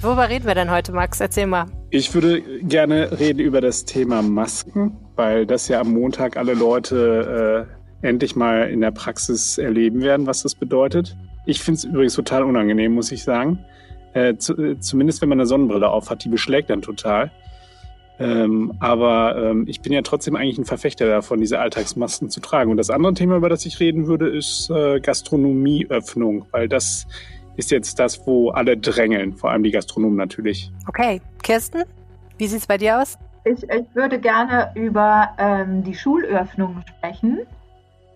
Worüber reden wir denn heute, Max? Erzähl mal. Ich würde gerne reden über das Thema Masken, weil das ja am Montag alle Leute äh, endlich mal in der Praxis erleben werden, was das bedeutet. Ich finde es übrigens total unangenehm, muss ich sagen. Äh, zu, äh, zumindest wenn man eine Sonnenbrille auf hat, die beschlägt dann total. Ähm, aber ähm, ich bin ja trotzdem eigentlich ein Verfechter davon, diese Alltagsmasken zu tragen. Und das andere Thema, über das ich reden würde, ist äh, Gastronomieöffnung, weil das ist jetzt das, wo alle drängeln, vor allem die Gastronomen natürlich. Okay, Kirsten, wie sieht es bei dir aus? Ich, ich würde gerne über ähm, die Schulöffnung sprechen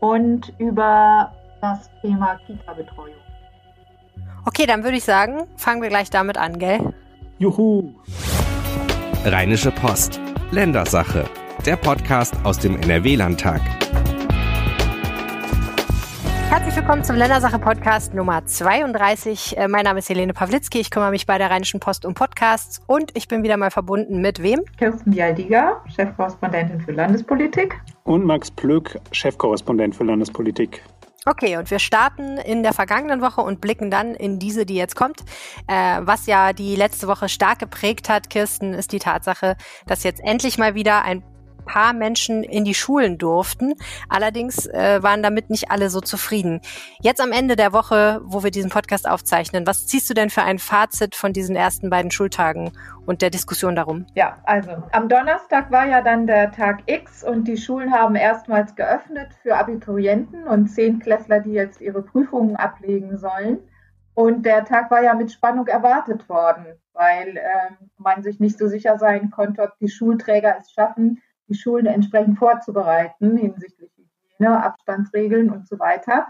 und über das Thema Kita-Betreuung. Okay, dann würde ich sagen, fangen wir gleich damit an, gell? Juhu! Rheinische Post. Ländersache. Der Podcast aus dem NRW-Landtag. Herzlich willkommen zum Ländersache-Podcast Nummer 32. Äh, mein Name ist Helene Pawlitzki. Ich kümmere mich bei der Rheinischen Post um Podcasts und ich bin wieder mal verbunden mit wem? Kirsten Bialdiger, Chefkorrespondentin für Landespolitik. Und Max Plück, Chefkorrespondent für Landespolitik. Okay, und wir starten in der vergangenen Woche und blicken dann in diese, die jetzt kommt. Äh, was ja die letzte Woche stark geprägt hat, Kirsten, ist die Tatsache, dass jetzt endlich mal wieder ein paar Menschen in die Schulen durften. Allerdings äh, waren damit nicht alle so zufrieden. Jetzt am Ende der Woche, wo wir diesen Podcast aufzeichnen, was ziehst du denn für ein Fazit von diesen ersten beiden Schultagen und der Diskussion darum? Ja, also am Donnerstag war ja dann der Tag X und die Schulen haben erstmals geöffnet für Abiturienten und Zehntklässler, die jetzt ihre Prüfungen ablegen sollen. Und der Tag war ja mit Spannung erwartet worden, weil ähm, man sich nicht so sicher sein konnte, ob die Schulträger es schaffen, die Schulen entsprechend vorzubereiten hinsichtlich Hygiene, Abstandsregeln und so weiter.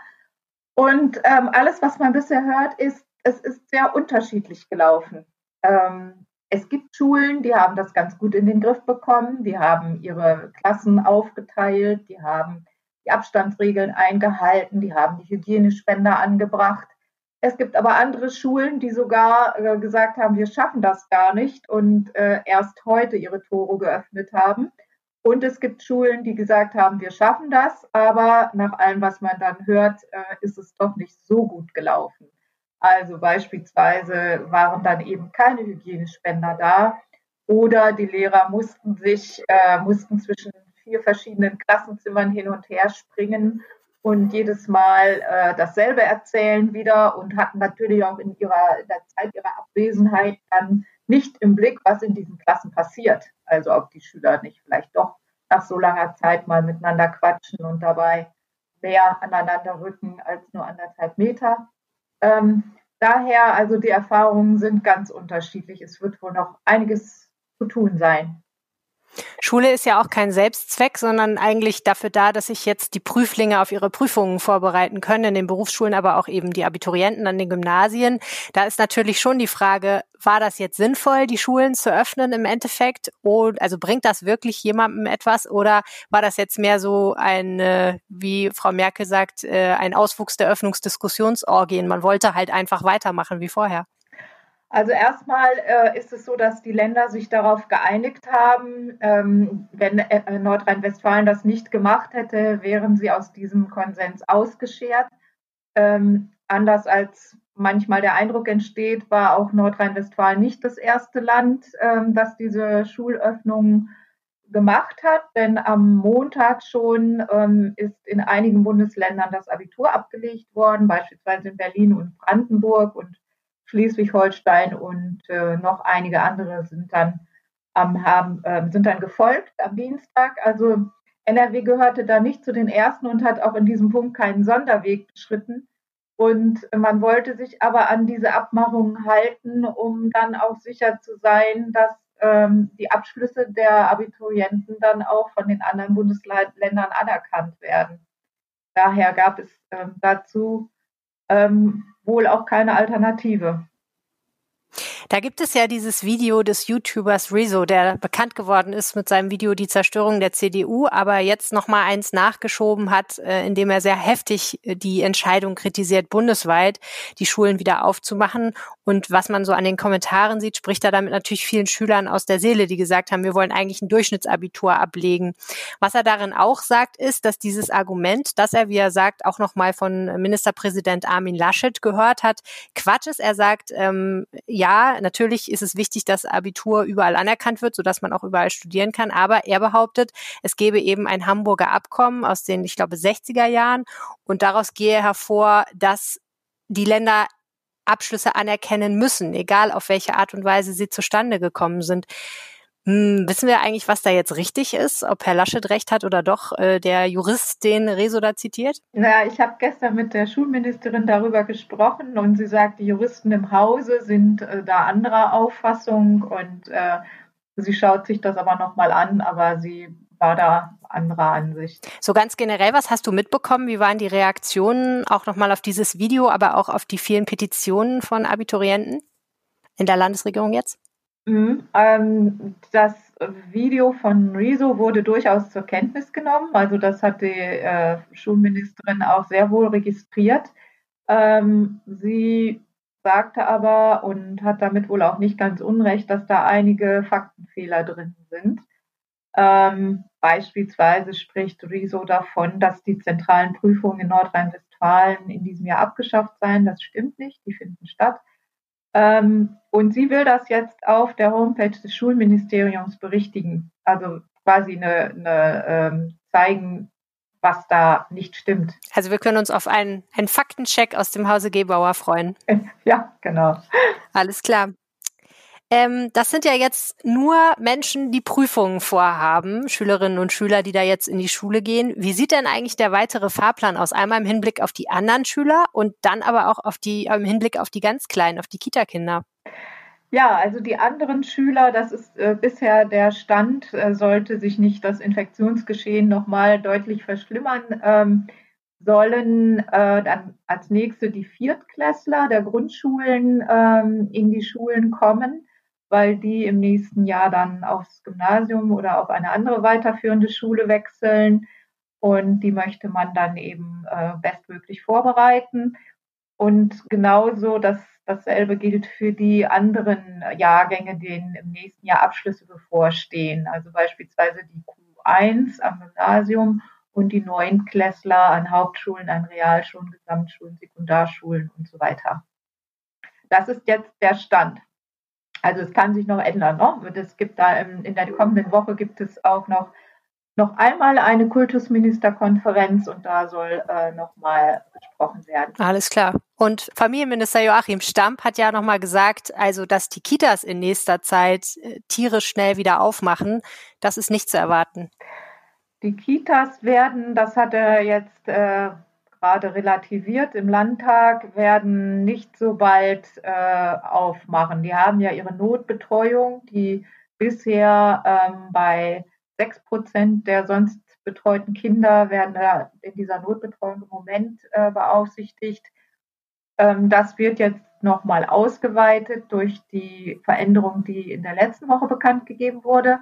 Und ähm, alles, was man bisher hört, ist, es ist sehr unterschiedlich gelaufen. Ähm, es gibt Schulen, die haben das ganz gut in den Griff bekommen, die haben ihre Klassen aufgeteilt, die haben die Abstandsregeln eingehalten, die haben die Hygienespender angebracht. Es gibt aber andere Schulen, die sogar äh, gesagt haben, wir schaffen das gar nicht und äh, erst heute ihre Tore geöffnet haben. Und es gibt Schulen, die gesagt haben, wir schaffen das, aber nach allem, was man dann hört, äh, ist es doch nicht so gut gelaufen. Also beispielsweise waren dann eben keine Hygienespender da oder die Lehrer mussten sich, äh, mussten zwischen vier verschiedenen Klassenzimmern hin und her springen und jedes Mal äh, dasselbe erzählen wieder und hatten natürlich auch in ihrer in der Zeit ihrer Abwesenheit dann nicht im Blick, was in diesen Klassen passiert. Also ob die Schüler nicht vielleicht doch nach so langer Zeit mal miteinander quatschen und dabei mehr aneinander rücken als nur anderthalb Meter. Ähm, daher, also die Erfahrungen sind ganz unterschiedlich. Es wird wohl noch einiges zu tun sein. Schule ist ja auch kein Selbstzweck, sondern eigentlich dafür da, dass sich jetzt die Prüflinge auf ihre Prüfungen vorbereiten können, in den Berufsschulen, aber auch eben die Abiturienten an den Gymnasien. Da ist natürlich schon die Frage, war das jetzt sinnvoll, die Schulen zu öffnen im Endeffekt? Und, also bringt das wirklich jemandem etwas oder war das jetzt mehr so ein, wie Frau Merkel sagt, äh, ein Auswuchs der Öffnungsdiskussionsorgien? Man wollte halt einfach weitermachen wie vorher. Also erstmal äh, ist es so, dass die Länder sich darauf geeinigt haben, ähm, wenn äh, Nordrhein-Westfalen das nicht gemacht hätte, wären sie aus diesem Konsens ausgeschert. Ähm, anders als manchmal der Eindruck entsteht, war auch Nordrhein-Westfalen nicht das erste Land, ähm, das diese Schulöffnung gemacht hat, denn am Montag schon ähm, ist in einigen Bundesländern das Abitur abgelegt worden, beispielsweise in Berlin und Brandenburg und Schleswig-Holstein und äh, noch einige andere sind dann am, haben, äh, sind dann gefolgt am Dienstag. Also NRW gehörte da nicht zu den ersten und hat auch in diesem Punkt keinen Sonderweg beschritten. Und man wollte sich aber an diese Abmachungen halten, um dann auch sicher zu sein, dass ähm, die Abschlüsse der Abiturienten dann auch von den anderen Bundesländern anerkannt werden. Daher gab es ähm, dazu ähm, wohl auch keine Alternative. Da gibt es ja dieses Video des YouTubers Rezo, der bekannt geworden ist mit seinem Video Die Zerstörung der CDU, aber jetzt noch mal eins nachgeschoben hat, äh, indem er sehr heftig äh, die Entscheidung kritisiert, bundesweit die Schulen wieder aufzumachen. Und was man so an den Kommentaren sieht, spricht er damit natürlich vielen Schülern aus der Seele, die gesagt haben, wir wollen eigentlich ein Durchschnittsabitur ablegen. Was er darin auch sagt, ist, dass dieses Argument, das er, wie er sagt, auch noch mal von Ministerpräsident Armin Laschet gehört hat, Quatsch ist. Er sagt, ähm, ja, natürlich ist es wichtig, dass Abitur überall anerkannt wird, sodass man auch überall studieren kann. Aber er behauptet, es gebe eben ein Hamburger Abkommen aus den, ich glaube, 60er Jahren und daraus gehe hervor, dass die Länder Abschlüsse anerkennen müssen, egal auf welche Art und Weise sie zustande gekommen sind. Hm, wissen wir eigentlich, was da jetzt richtig ist, ob Herr Laschet recht hat oder doch äh, der Jurist, den Reso da zitiert? Naja, ich habe gestern mit der Schulministerin darüber gesprochen und sie sagt, die Juristen im Hause sind äh, da anderer Auffassung und äh, sie schaut sich das aber nochmal an, aber sie war da anderer Ansicht. So ganz generell, was hast du mitbekommen? Wie waren die Reaktionen auch nochmal auf dieses Video, aber auch auf die vielen Petitionen von Abiturienten in der Landesregierung jetzt? Mhm. Ähm, das Video von Rezo wurde durchaus zur Kenntnis genommen. Also das hat die äh, Schulministerin auch sehr wohl registriert. Ähm, sie sagte aber und hat damit wohl auch nicht ganz unrecht, dass da einige Faktenfehler drin sind. Ähm, beispielsweise spricht Rezo davon, dass die zentralen Prüfungen in Nordrhein-Westfalen in diesem Jahr abgeschafft seien. Das stimmt nicht, die finden statt. Ähm, und sie will das jetzt auf der Homepage des Schulministeriums berichtigen. Also quasi eine, eine ähm, zeigen, was da nicht stimmt. Also wir können uns auf einen, einen Faktencheck aus dem Hause Gebauer freuen. Ja, genau. Alles klar. Ähm, das sind ja jetzt nur Menschen, die Prüfungen vorhaben, Schülerinnen und Schüler, die da jetzt in die Schule gehen. Wie sieht denn eigentlich der weitere Fahrplan aus? Einmal im Hinblick auf die anderen Schüler und dann aber auch auf die, im Hinblick auf die ganz Kleinen, auf die Kita-Kinder. Ja, also die anderen Schüler, das ist äh, bisher der Stand, äh, sollte sich nicht das Infektionsgeschehen nochmal deutlich verschlimmern, ähm, sollen äh, dann als nächste die Viertklässler der Grundschulen ähm, in die Schulen kommen weil die im nächsten Jahr dann aufs Gymnasium oder auf eine andere weiterführende Schule wechseln. Und die möchte man dann eben äh, bestmöglich vorbereiten. Und genauso das, dasselbe gilt für die anderen Jahrgänge, denen im nächsten Jahr Abschlüsse bevorstehen. Also beispielsweise die Q1 am Gymnasium und die Neunklässler an Hauptschulen, an Realschulen, Gesamtschulen, Sekundarschulen und so weiter. Das ist jetzt der Stand. Also es kann sich noch ändern. Ne? Es gibt da im, in der kommenden Woche gibt es auch noch noch einmal eine Kultusministerkonferenz und da soll äh, nochmal gesprochen werden. Alles klar. Und Familienminister Joachim Stamp hat ja nochmal gesagt, also dass die Kitas in nächster Zeit äh, tierisch schnell wieder aufmachen, das ist nicht zu erwarten. Die Kitas werden, das hat er jetzt äh, gerade relativiert im Landtag, werden nicht so bald äh, aufmachen. Die haben ja ihre Notbetreuung, die bisher ähm, bei sechs Prozent der sonst betreuten Kinder werden in dieser Notbetreuung im Moment äh, beaufsichtigt. Ähm, das wird jetzt nochmal ausgeweitet durch die Veränderung, die in der letzten Woche bekannt gegeben wurde.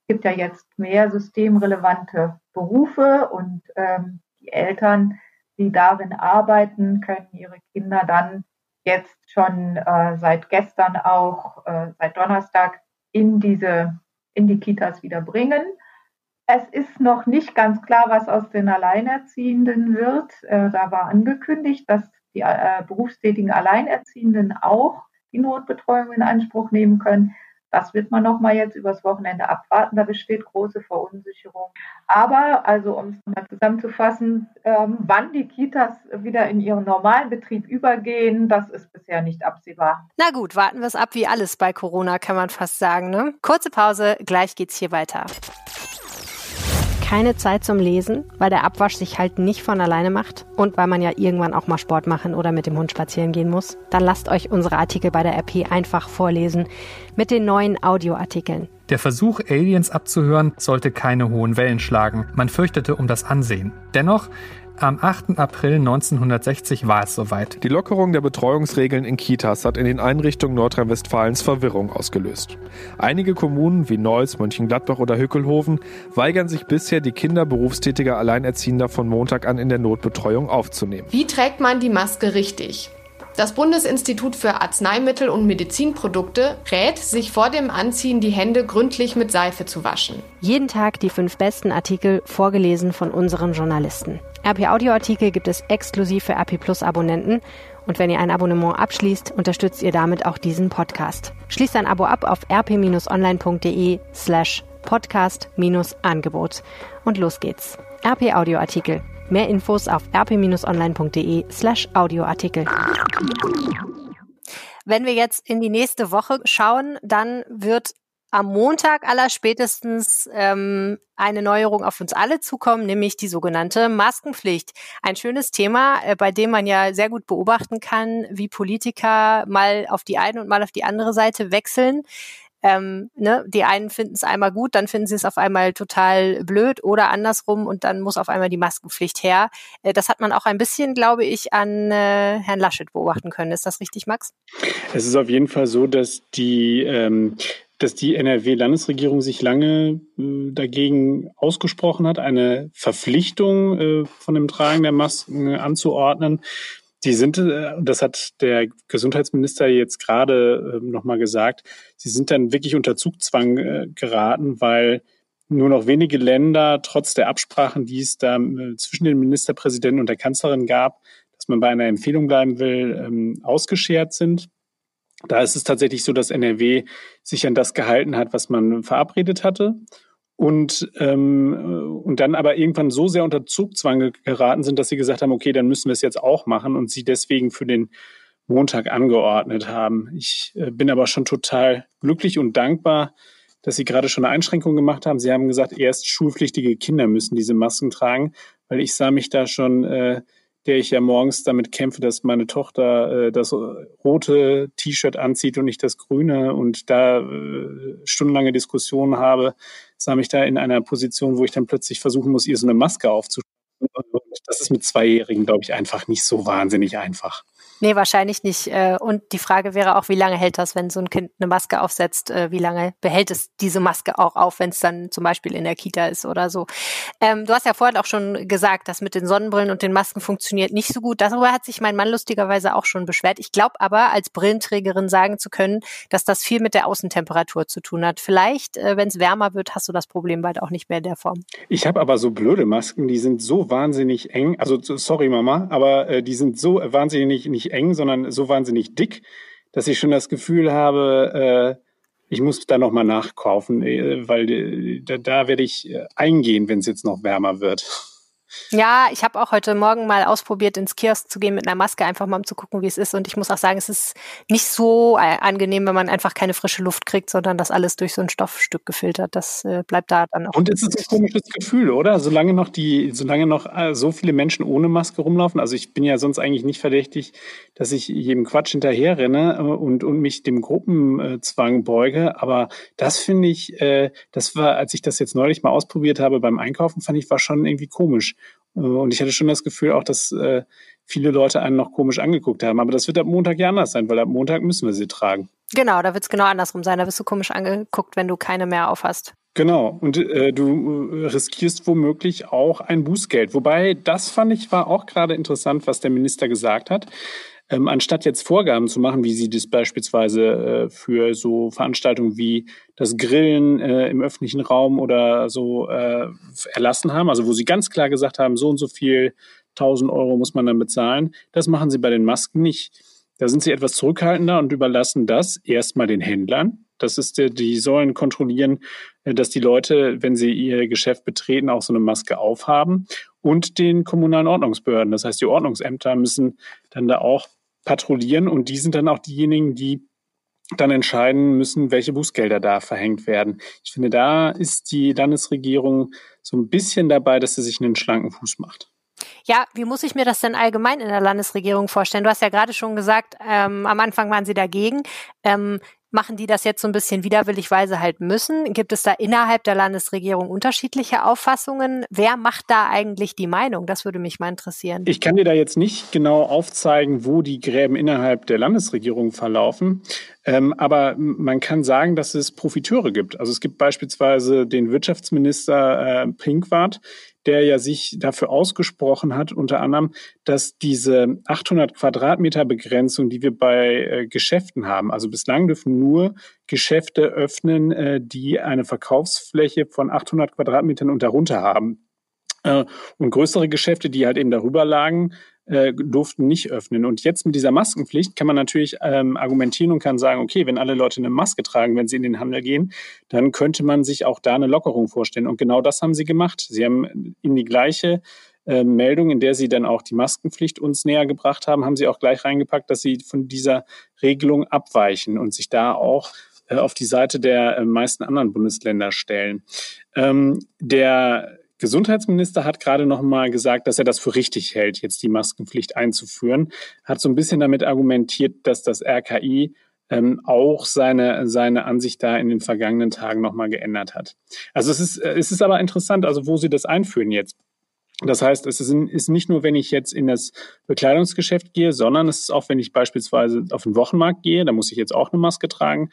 Es gibt ja jetzt mehr systemrelevante Berufe und ähm, die Eltern die darin arbeiten, können ihre Kinder dann jetzt schon äh, seit gestern auch, äh, seit Donnerstag in diese, in die Kitas wieder bringen. Es ist noch nicht ganz klar, was aus den Alleinerziehenden wird. Äh, da war angekündigt, dass die äh, berufstätigen Alleinerziehenden auch die Notbetreuung in Anspruch nehmen können. Das wird man nochmal jetzt übers Wochenende abwarten. Da besteht große Verunsicherung. Aber, also um es mal zusammenzufassen, ähm, wann die Kitas wieder in ihren normalen Betrieb übergehen, das ist bisher nicht absehbar. Na gut, warten wir es ab wie alles bei Corona, kann man fast sagen. Ne? Kurze Pause, gleich geht's hier weiter keine Zeit zum Lesen, weil der Abwasch sich halt nicht von alleine macht und weil man ja irgendwann auch mal Sport machen oder mit dem Hund spazieren gehen muss, dann lasst euch unsere Artikel bei der RP einfach vorlesen mit den neuen Audioartikeln. Der Versuch, Aliens abzuhören, sollte keine hohen Wellen schlagen. Man fürchtete um das Ansehen. Dennoch, am 8. April 1960 war es soweit. Die Lockerung der Betreuungsregeln in Kitas hat in den Einrichtungen Nordrhein-Westfalens Verwirrung ausgelöst. Einige Kommunen wie Neuss, Mönchengladbach oder Hückelhoven weigern sich bisher, die Kinder berufstätiger Alleinerziehender von Montag an in der Notbetreuung aufzunehmen. Wie trägt man die Maske richtig? Das Bundesinstitut für Arzneimittel und Medizinprodukte rät, sich vor dem Anziehen die Hände gründlich mit Seife zu waschen. Jeden Tag die fünf besten Artikel vorgelesen von unseren Journalisten. RP Audioartikel gibt es exklusiv für RP Plus Abonnenten Und wenn ihr ein Abonnement abschließt, unterstützt ihr damit auch diesen Podcast. Schließt ein Abo ab auf rp-online.de slash podcast-angebot. Und los geht's. RP Audioartikel. Mehr Infos auf rp-online.de slash Audioartikel. Wenn wir jetzt in die nächste Woche schauen, dann wird am Montag aller spätestens ähm, eine Neuerung auf uns alle zukommen, nämlich die sogenannte Maskenpflicht. Ein schönes Thema, äh, bei dem man ja sehr gut beobachten kann, wie Politiker mal auf die eine und mal auf die andere Seite wechseln. Ähm, ne, die einen finden es einmal gut, dann finden sie es auf einmal total blöd oder andersrum und dann muss auf einmal die Maskenpflicht her. Äh, das hat man auch ein bisschen, glaube ich, an äh, Herrn Laschet beobachten können. Ist das richtig, Max? Es ist auf jeden Fall so, dass die ähm, dass die NRW-Landesregierung sich lange äh, dagegen ausgesprochen hat, eine Verpflichtung äh, von dem Tragen der Masken anzuordnen. Die sind, äh, das hat der Gesundheitsminister jetzt gerade äh, nochmal gesagt, sie sind dann wirklich unter Zugzwang äh, geraten, weil nur noch wenige Länder, trotz der Absprachen, die es da äh, zwischen den Ministerpräsidenten und der Kanzlerin gab, dass man bei einer Empfehlung bleiben will, ähm, ausgeschert sind. Da ist es tatsächlich so, dass NRW sich an das gehalten hat, was man verabredet hatte. Und, ähm, und dann aber irgendwann so sehr unter Zugzwang geraten sind, dass sie gesagt haben, okay, dann müssen wir es jetzt auch machen und sie deswegen für den Montag angeordnet haben. Ich äh, bin aber schon total glücklich und dankbar, dass Sie gerade schon eine Einschränkung gemacht haben. Sie haben gesagt, erst schulpflichtige Kinder müssen diese Masken tragen, weil ich sah mich da schon äh, der ich ja morgens damit kämpfe, dass meine Tochter äh, das rote T-Shirt anzieht und nicht das grüne und da äh, stundenlange Diskussionen habe, sah mich da in einer Position, wo ich dann plötzlich versuchen muss, ihr so eine Maske aufzuschneiden. Das ist mit Zweijährigen, glaube ich, einfach nicht so wahnsinnig einfach. Nee, wahrscheinlich nicht. Äh, und die Frage wäre auch, wie lange hält das, wenn so ein Kind eine Maske aufsetzt? Äh, wie lange behält es diese Maske auch auf, wenn es dann zum Beispiel in der Kita ist oder so? Ähm, du hast ja vorhin auch schon gesagt, das mit den Sonnenbrillen und den Masken funktioniert nicht so gut. Darüber hat sich mein Mann lustigerweise auch schon beschwert. Ich glaube aber, als Brillenträgerin sagen zu können, dass das viel mit der Außentemperatur zu tun hat. Vielleicht, äh, wenn es wärmer wird, hast du das Problem bald auch nicht mehr in der Form. Ich habe aber so blöde Masken, die sind so wahnsinnig eng. Also sorry Mama, aber die sind so wahnsinnig nicht eng, sondern so wahnsinnig dick, dass ich schon das Gefühl habe, äh, ich muss da nochmal nachkaufen, äh, weil äh, da, da werde ich äh, eingehen, wenn es jetzt noch wärmer wird. Ja, ich habe auch heute Morgen mal ausprobiert, ins Kiosk zu gehen mit einer Maske, einfach mal um zu gucken, wie es ist. Und ich muss auch sagen, es ist nicht so äh, angenehm, wenn man einfach keine frische Luft kriegt, sondern das alles durch so ein Stoffstück gefiltert. Das äh, bleibt da dann auch. Und es ist ein komisches Gefühl, oder? Solange noch die, solange noch äh, so viele Menschen ohne Maske rumlaufen. Also ich bin ja sonst eigentlich nicht verdächtig, dass ich jedem Quatsch hinterher renne äh, und, und mich dem Gruppenzwang beuge. Aber das finde ich, äh, das war, als ich das jetzt neulich mal ausprobiert habe beim Einkaufen, fand ich, war schon irgendwie komisch. Äh, und ich hatte schon das Gefühl auch, dass äh, viele Leute einen noch komisch angeguckt haben. Aber das wird ab Montag ja anders sein, weil ab Montag müssen wir sie tragen. Genau, da wird es genau andersrum sein. Da wirst du komisch angeguckt, wenn du keine mehr aufhast. Genau, und äh, du äh, riskierst womöglich auch ein Bußgeld. Wobei, das fand ich war auch gerade interessant, was der Minister gesagt hat. Ähm, anstatt jetzt Vorgaben zu machen, wie sie das beispielsweise äh, für so Veranstaltungen wie das Grillen äh, im öffentlichen Raum oder so äh, erlassen haben, also wo sie ganz klar gesagt haben, so und so viel 1000 Euro muss man dann bezahlen, das machen sie bei den Masken nicht. Da sind sie etwas zurückhaltender und überlassen das erstmal den Händlern. Das ist, die sollen kontrollieren, äh, dass die Leute, wenn sie ihr Geschäft betreten, auch so eine Maske aufhaben und den kommunalen Ordnungsbehörden. Das heißt, die Ordnungsämter müssen dann da auch patrouillieren und die sind dann auch diejenigen, die dann entscheiden müssen, welche Bußgelder da verhängt werden. Ich finde, da ist die Landesregierung so ein bisschen dabei, dass sie sich einen schlanken Fuß macht. Ja, wie muss ich mir das denn allgemein in der Landesregierung vorstellen? Du hast ja gerade schon gesagt, ähm, am Anfang waren sie dagegen. Ähm, machen die das jetzt so ein bisschen widerwilligweise halt müssen? Gibt es da innerhalb der Landesregierung unterschiedliche Auffassungen? Wer macht da eigentlich die Meinung? Das würde mich mal interessieren. Ich kann dir da jetzt nicht genau aufzeigen, wo die Gräben innerhalb der Landesregierung verlaufen. Ähm, aber man kann sagen, dass es Profiteure gibt. Also es gibt beispielsweise den Wirtschaftsminister äh, Pinkwart, der ja sich dafür ausgesprochen hat, unter anderem, dass diese 800 Quadratmeter Begrenzung, die wir bei äh, Geschäften haben, also bislang dürfen nur Geschäfte öffnen, äh, die eine Verkaufsfläche von 800 Quadratmetern und darunter haben. Äh, und größere Geschäfte, die halt eben darüber lagen, äh, durften nicht öffnen. Und jetzt mit dieser Maskenpflicht kann man natürlich ähm, argumentieren und kann sagen, okay, wenn alle Leute eine Maske tragen, wenn sie in den Handel gehen, dann könnte man sich auch da eine Lockerung vorstellen. Und genau das haben sie gemacht. Sie haben in die gleiche äh, Meldung, in der sie dann auch die Maskenpflicht uns näher gebracht haben, haben sie auch gleich reingepackt, dass sie von dieser Regelung abweichen und sich da auch äh, auf die Seite der äh, meisten anderen Bundesländer stellen. Ähm, der Gesundheitsminister hat gerade noch mal gesagt, dass er das für richtig hält, jetzt die Maskenpflicht einzuführen. Hat so ein bisschen damit argumentiert, dass das RKI ähm, auch seine, seine Ansicht da in den vergangenen Tagen noch mal geändert hat. Also es ist, äh, es ist aber interessant, also wo sie das einführen jetzt. Das heißt, es ist nicht nur, wenn ich jetzt in das Bekleidungsgeschäft gehe, sondern es ist auch, wenn ich beispielsweise auf den Wochenmarkt gehe, da muss ich jetzt auch eine Maske tragen.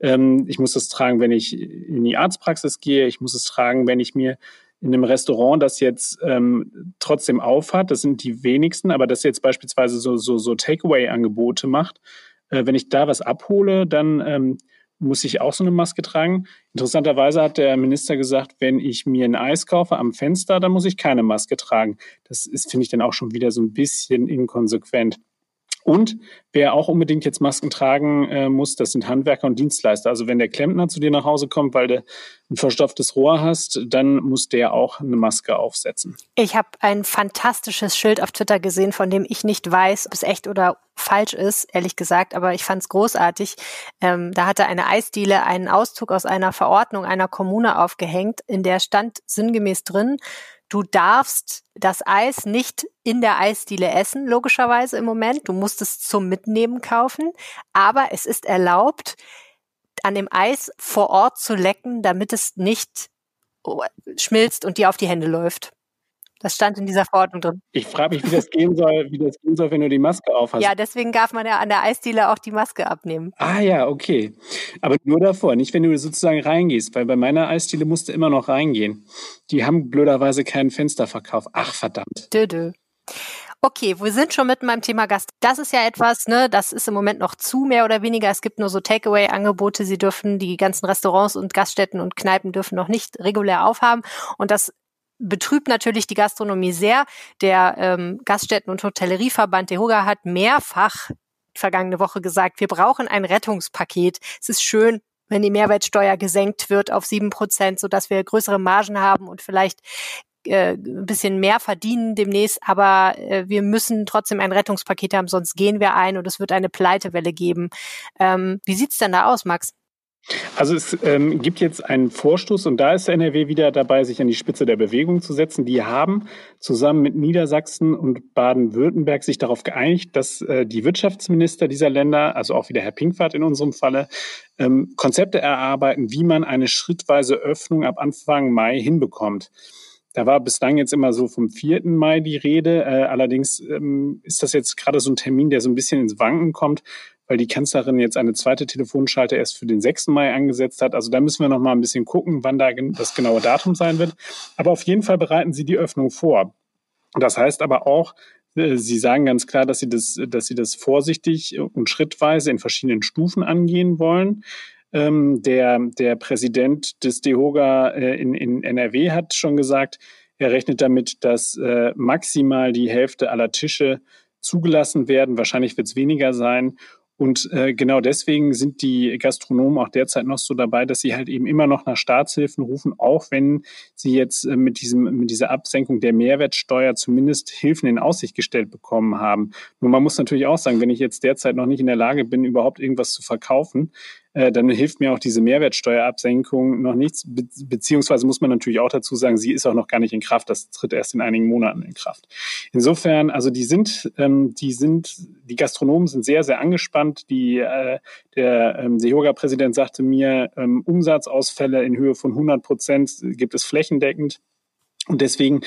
Ähm, ich muss das tragen, wenn ich in die Arztpraxis gehe. Ich muss es tragen, wenn ich mir in einem Restaurant, das jetzt ähm, trotzdem aufhat, das sind die wenigsten, aber das jetzt beispielsweise so, so, so Takeaway-Angebote macht, äh, wenn ich da was abhole, dann ähm, muss ich auch so eine Maske tragen. Interessanterweise hat der Minister gesagt, wenn ich mir ein Eis kaufe am Fenster, dann muss ich keine Maske tragen. Das ist, finde ich, dann auch schon wieder so ein bisschen inkonsequent. Und wer auch unbedingt jetzt Masken tragen äh, muss, das sind Handwerker und Dienstleister. Also wenn der Klempner zu dir nach Hause kommt, weil du ein verstopftes Rohr hast, dann muss der auch eine Maske aufsetzen. Ich habe ein fantastisches Schild auf Twitter gesehen, von dem ich nicht weiß, ob es echt oder falsch ist, ehrlich gesagt, aber ich fand es großartig. Ähm, da hatte eine Eisdiele einen Auszug aus einer Verordnung einer Kommune aufgehängt, in der stand sinngemäß drin, Du darfst das Eis nicht in der Eisdiele essen, logischerweise im Moment. Du musst es zum Mitnehmen kaufen. Aber es ist erlaubt, an dem Eis vor Ort zu lecken, damit es nicht oh, schmilzt und dir auf die Hände läuft. Das stand in dieser Verordnung drin. Ich frage mich, wie das gehen soll, wie das gehen soll, wenn du die Maske aufhast. Ja, deswegen darf man ja an der Eisdiele auch die Maske abnehmen. Ah ja, okay. Aber nur davor, nicht wenn du sozusagen reingehst, weil bei meiner Eisdiele musst du immer noch reingehen. Die haben blöderweise keinen Fensterverkauf. Ach verdammt. Dö, dö. Okay, wir sind schon mitten beim Thema Gast. Das ist ja etwas, ne, das ist im Moment noch zu mehr oder weniger. Es gibt nur so Takeaway-Angebote. Sie dürfen die ganzen Restaurants und Gaststätten und Kneipen dürfen noch nicht regulär aufhaben. Und das betrübt natürlich die Gastronomie sehr. Der ähm, Gaststätten- und Hotellerieverband DEHOGA hat mehrfach vergangene Woche gesagt, wir brauchen ein Rettungspaket. Es ist schön, wenn die Mehrwertsteuer gesenkt wird auf sieben Prozent, sodass wir größere Margen haben und vielleicht äh, ein bisschen mehr verdienen demnächst, aber äh, wir müssen trotzdem ein Rettungspaket haben, sonst gehen wir ein und es wird eine Pleitewelle geben. Ähm, wie sieht's denn da aus, Max? Also es ähm, gibt jetzt einen Vorstoß und da ist NRW wieder dabei, sich an die Spitze der Bewegung zu setzen. Die haben zusammen mit Niedersachsen und Baden-Württemberg sich darauf geeinigt, dass äh, die Wirtschaftsminister dieser Länder, also auch wieder Herr Pinkwart in unserem Falle, ähm, Konzepte erarbeiten, wie man eine schrittweise Öffnung ab Anfang Mai hinbekommt. Da war bislang jetzt immer so vom 4. Mai die Rede. Äh, allerdings ähm, ist das jetzt gerade so ein Termin, der so ein bisschen ins Wanken kommt, weil die Kanzlerin jetzt eine zweite Telefonschalte erst für den 6. Mai angesetzt hat. Also da müssen wir noch mal ein bisschen gucken, wann da das genaue Datum sein wird. Aber auf jeden Fall bereiten sie die Öffnung vor. Das heißt aber auch, äh, Sie sagen ganz klar, dass Sie das, dass Sie das vorsichtig und schrittweise in verschiedenen Stufen angehen wollen. Ähm, der, der Präsident des DEHOGA äh, in, in NRW hat schon gesagt, er rechnet damit, dass äh, maximal die Hälfte aller Tische zugelassen werden. Wahrscheinlich wird es weniger sein. Und äh, genau deswegen sind die Gastronomen auch derzeit noch so dabei, dass sie halt eben immer noch nach Staatshilfen rufen, auch wenn sie jetzt äh, mit, diesem, mit dieser Absenkung der Mehrwertsteuer zumindest Hilfen in Aussicht gestellt bekommen haben. Nur man muss natürlich auch sagen, wenn ich jetzt derzeit noch nicht in der Lage bin, überhaupt irgendwas zu verkaufen, dann hilft mir auch diese Mehrwertsteuerabsenkung noch nichts. Be beziehungsweise muss man natürlich auch dazu sagen, sie ist auch noch gar nicht in Kraft. Das tritt erst in einigen Monaten in Kraft. Insofern, also die sind, ähm, die sind, die Gastronomen sind sehr, sehr angespannt. Die, äh, der ähm, Sehoga-Präsident sagte mir, ähm, Umsatzausfälle in Höhe von 100 Prozent gibt es flächendeckend. Und deswegen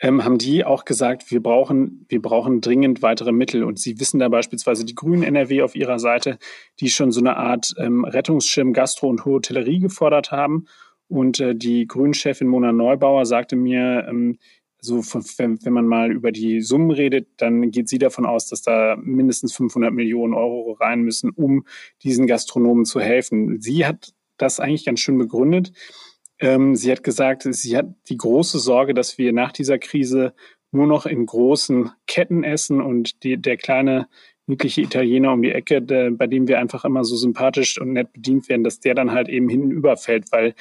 ähm, haben die auch gesagt, wir brauchen, wir brauchen dringend weitere Mittel. Und sie wissen da beispielsweise die Grünen NRW auf ihrer Seite, die schon so eine Art ähm, Rettungsschirm Gastro und Hotellerie gefordert haben. Und äh, die Grünen-Chefin Mona Neubauer sagte mir, ähm, so wenn, wenn man mal über die Summen redet, dann geht sie davon aus, dass da mindestens 500 Millionen Euro rein müssen, um diesen Gastronomen zu helfen. Sie hat das eigentlich ganz schön begründet. Ähm, sie hat gesagt, sie hat die große Sorge, dass wir nach dieser Krise nur noch in großen Ketten essen und die, der kleine niedliche Italiener um die Ecke, der, bei dem wir einfach immer so sympathisch und nett bedient werden, dass der dann halt eben hinten überfällt, weil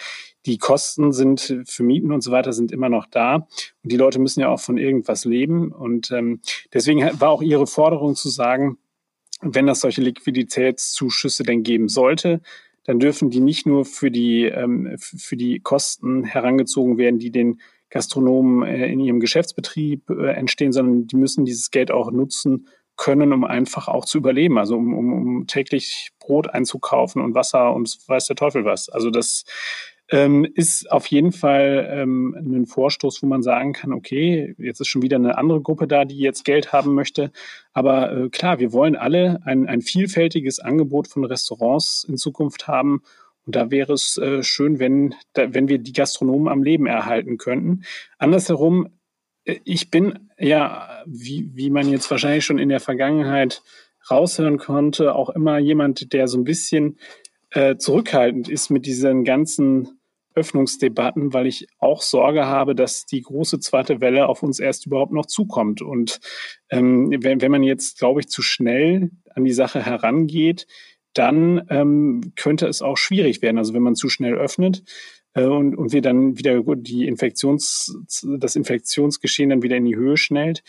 die Kosten sind für Mieten und so weiter sind immer noch da. Und die Leute müssen ja auch von irgendwas leben. Und ähm, deswegen war auch Ihre Forderung zu sagen, wenn es solche Liquiditätszuschüsse denn geben sollte, dann dürfen die nicht nur für die, ähm, für die Kosten herangezogen werden, die den Gastronomen äh, in ihrem Geschäftsbetrieb äh, entstehen, sondern die müssen dieses Geld auch nutzen können, um einfach auch zu überleben, also um, um, um täglich Brot einzukaufen und Wasser und weiß der Teufel was. Also das ähm, ist auf jeden Fall ähm, ein Vorstoß, wo man sagen kann, okay, jetzt ist schon wieder eine andere Gruppe da, die jetzt Geld haben möchte. Aber äh, klar, wir wollen alle ein, ein vielfältiges Angebot von Restaurants in Zukunft haben. Und da wäre es äh, schön, wenn, da, wenn wir die Gastronomen am Leben erhalten könnten. Andersherum ich bin ja, wie, wie man jetzt wahrscheinlich schon in der Vergangenheit raushören konnte, auch immer jemand, der so ein bisschen äh, zurückhaltend ist mit diesen ganzen Öffnungsdebatten, weil ich auch Sorge habe, dass die große zweite Welle auf uns erst überhaupt noch zukommt. Und ähm, wenn, wenn man jetzt, glaube ich, zu schnell an die Sache herangeht, dann ähm, könnte es auch schwierig werden. Also wenn man zu schnell öffnet, äh, und, und wir dann wieder die Infektions, das Infektionsgeschehen dann wieder in die Höhe schnellt,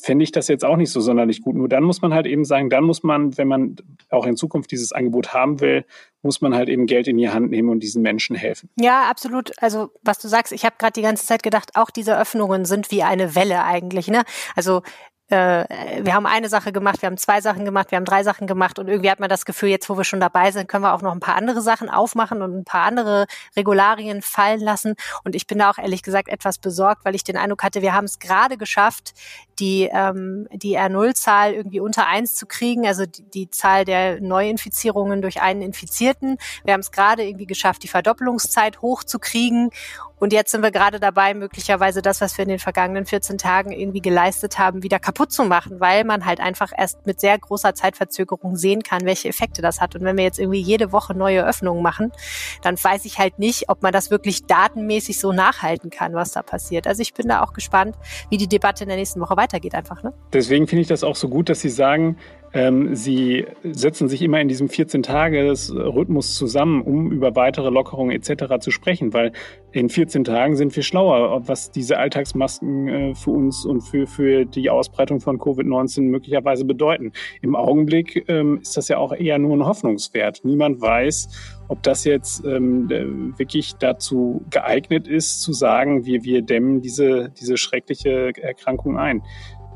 fände ich das jetzt auch nicht so sonderlich gut. Nur dann muss man halt eben sagen, dann muss man, wenn man auch in Zukunft dieses Angebot haben will, muss man halt eben Geld in die Hand nehmen und diesen Menschen helfen. Ja, absolut. Also was du sagst, ich habe gerade die ganze Zeit gedacht, auch diese Öffnungen sind wie eine Welle eigentlich. Ne? Also äh, wir haben eine Sache gemacht, wir haben zwei Sachen gemacht, wir haben drei Sachen gemacht und irgendwie hat man das Gefühl, jetzt wo wir schon dabei sind, können wir auch noch ein paar andere Sachen aufmachen und ein paar andere Regularien fallen lassen. Und ich bin da auch ehrlich gesagt etwas besorgt, weil ich den Eindruck hatte, wir haben es gerade geschafft, die, ähm, die R0-Zahl irgendwie unter eins zu kriegen, also die, die Zahl der Neuinfizierungen durch einen Infizierten. Wir haben es gerade irgendwie geschafft, die Verdoppelungszeit hochzukriegen. Und jetzt sind wir gerade dabei, möglicherweise das, was wir in den vergangenen 14 Tagen irgendwie geleistet haben, wieder kaputt zu machen, weil man halt einfach erst mit sehr großer Zeitverzögerung sehen kann, welche Effekte das hat. Und wenn wir jetzt irgendwie jede Woche neue Öffnungen machen, dann weiß ich halt nicht, ob man das wirklich datenmäßig so nachhalten kann, was da passiert. Also ich bin da auch gespannt, wie die Debatte in der nächsten Woche weitergeht einfach. Ne? Deswegen finde ich das auch so gut, dass Sie sagen, ähm, sie setzen sich immer in diesem 14-Tages-Rhythmus zusammen, um über weitere Lockerungen etc. zu sprechen, weil in 14 Tagen sind wir schlauer, was diese Alltagsmasken äh, für uns und für, für die Ausbreitung von Covid-19 möglicherweise bedeuten. Im Augenblick ähm, ist das ja auch eher nur ein Hoffnungswert. Niemand weiß, ob das jetzt ähm, wirklich dazu geeignet ist, zu sagen, wir, wir dämmen diese, diese schreckliche Erkrankung ein.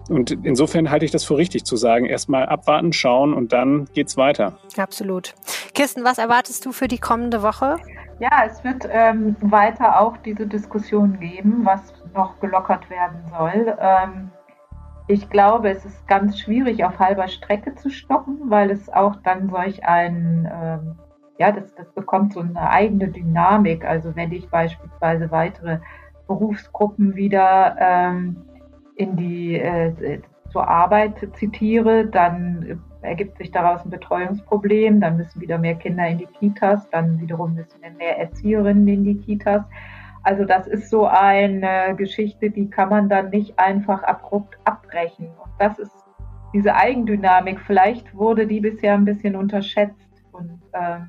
Und insofern halte ich das für richtig zu sagen, erstmal abwarten, schauen und dann geht's weiter. Absolut. Kirsten, was erwartest du für die kommende Woche? Ja, es wird ähm, weiter auch diese Diskussion geben, was noch gelockert werden soll. Ähm, ich glaube, es ist ganz schwierig, auf halber Strecke zu stoppen, weil es auch dann solch ein, ähm, ja, das, das bekommt so eine eigene Dynamik. Also wenn ich beispielsweise weitere Berufsgruppen wieder ähm, in die äh, zur Arbeit zitiere, dann ergibt sich daraus ein Betreuungsproblem, dann müssen wieder mehr Kinder in die Kitas, dann wiederum müssen mehr Erzieherinnen in die Kitas. Also das ist so eine Geschichte, die kann man dann nicht einfach abrupt abbrechen. Und das ist diese Eigendynamik. Vielleicht wurde die bisher ein bisschen unterschätzt. Und äh,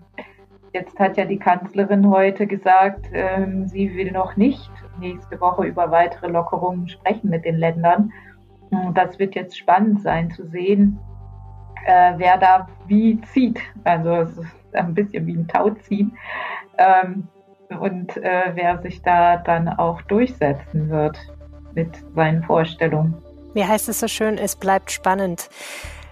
jetzt hat ja die Kanzlerin heute gesagt, äh, sie will noch nicht nächste Woche über weitere Lockerungen sprechen mit den Ländern. Das wird jetzt spannend sein zu sehen, äh, wer da wie zieht. Also es ist ein bisschen wie ein Tauziehen. Ähm, und äh, wer sich da dann auch durchsetzen wird mit seinen Vorstellungen. Wie heißt es so schön, es bleibt spannend.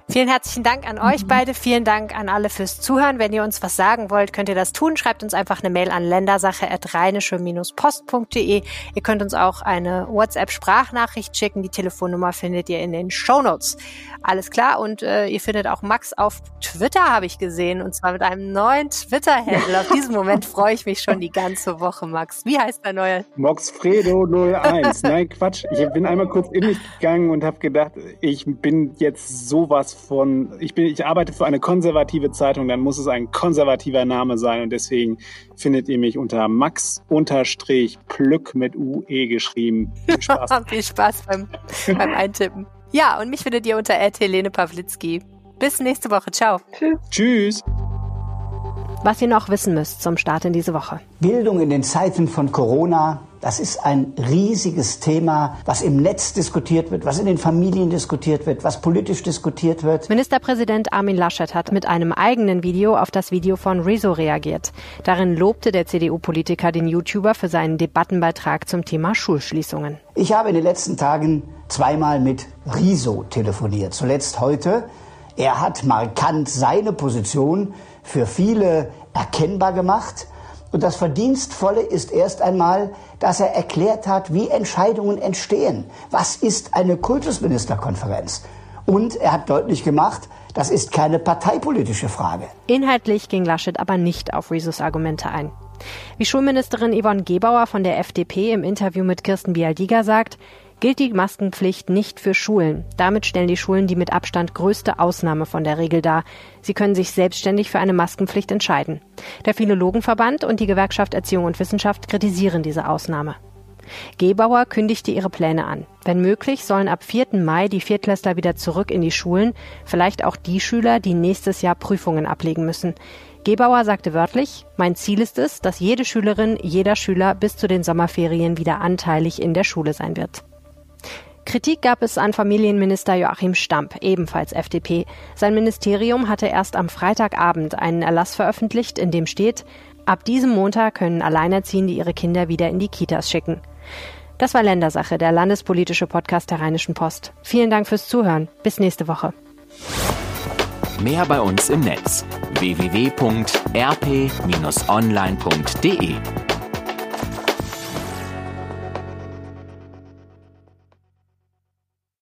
Vielen herzlichen Dank an euch mhm. beide. Vielen Dank an alle fürs Zuhören. Wenn ihr uns was sagen wollt, könnt ihr das tun. Schreibt uns einfach eine Mail an ländersache.rheinische-post.de. Ihr könnt uns auch eine WhatsApp-Sprachnachricht schicken. Die Telefonnummer findet ihr in den Shownotes. Alles klar. Und äh, ihr findet auch Max auf Twitter, habe ich gesehen. Und zwar mit einem neuen Twitter-Handle. Auf diesen Moment freue ich mich schon die ganze Woche, Max. Wie heißt der neue? Moxfredo01. Nein, Quatsch. Ich bin einmal kurz in mich gegangen und habe gedacht, ich bin jetzt sowas von, ich bin, ich arbeite für eine konservative Zeitung, dann muss es ein konservativer Name sein und deswegen findet ihr mich unter Max-Plück mit UE geschrieben. Viel Spaß. Viel Spaß beim, beim Eintippen. Ja, und mich findet ihr unter Helene Pawlitzki. Bis nächste Woche. Ciao. Tschüss. Tschüss. Was ihr noch wissen müsst zum Start in diese Woche. Bildung in den Zeiten von Corona, das ist ein riesiges Thema, was im Netz diskutiert wird, was in den Familien diskutiert wird, was politisch diskutiert wird. Ministerpräsident Armin Laschet hat mit einem eigenen Video auf das Video von Rezo reagiert. Darin lobte der CDU-Politiker den YouTuber für seinen Debattenbeitrag zum Thema Schulschließungen. Ich habe in den letzten Tagen zweimal mit Riso telefoniert, zuletzt heute. Er hat markant seine Position für viele erkennbar gemacht. Und das Verdienstvolle ist erst einmal, dass er erklärt hat, wie Entscheidungen entstehen. Was ist eine Kultusministerkonferenz? Und er hat deutlich gemacht, das ist keine parteipolitische Frage. Inhaltlich ging Laschet aber nicht auf Risos Argumente ein. Wie Schulministerin Yvonne Gebauer von der FDP im Interview mit Kirsten Bialdiga sagt, gilt die Maskenpflicht nicht für Schulen. Damit stellen die Schulen die mit Abstand größte Ausnahme von der Regel dar. Sie können sich selbstständig für eine Maskenpflicht entscheiden. Der Philologenverband und die Gewerkschaft Erziehung und Wissenschaft kritisieren diese Ausnahme. Gebauer kündigte ihre Pläne an. Wenn möglich, sollen ab 4. Mai die Viertklässler wieder zurück in die Schulen, vielleicht auch die Schüler, die nächstes Jahr Prüfungen ablegen müssen. Gebauer sagte wörtlich, mein Ziel ist es, dass jede Schülerin, jeder Schüler bis zu den Sommerferien wieder anteilig in der Schule sein wird. Kritik gab es an Familienminister Joachim Stamp, ebenfalls FDP. Sein Ministerium hatte erst am Freitagabend einen Erlass veröffentlicht, in dem steht, ab diesem Montag können Alleinerziehende ihre Kinder wieder in die Kitas schicken. Das war Ländersache, der landespolitische Podcast der Rheinischen Post. Vielen Dank fürs Zuhören. Bis nächste Woche. Mehr bei uns im Netz www.rp-online.de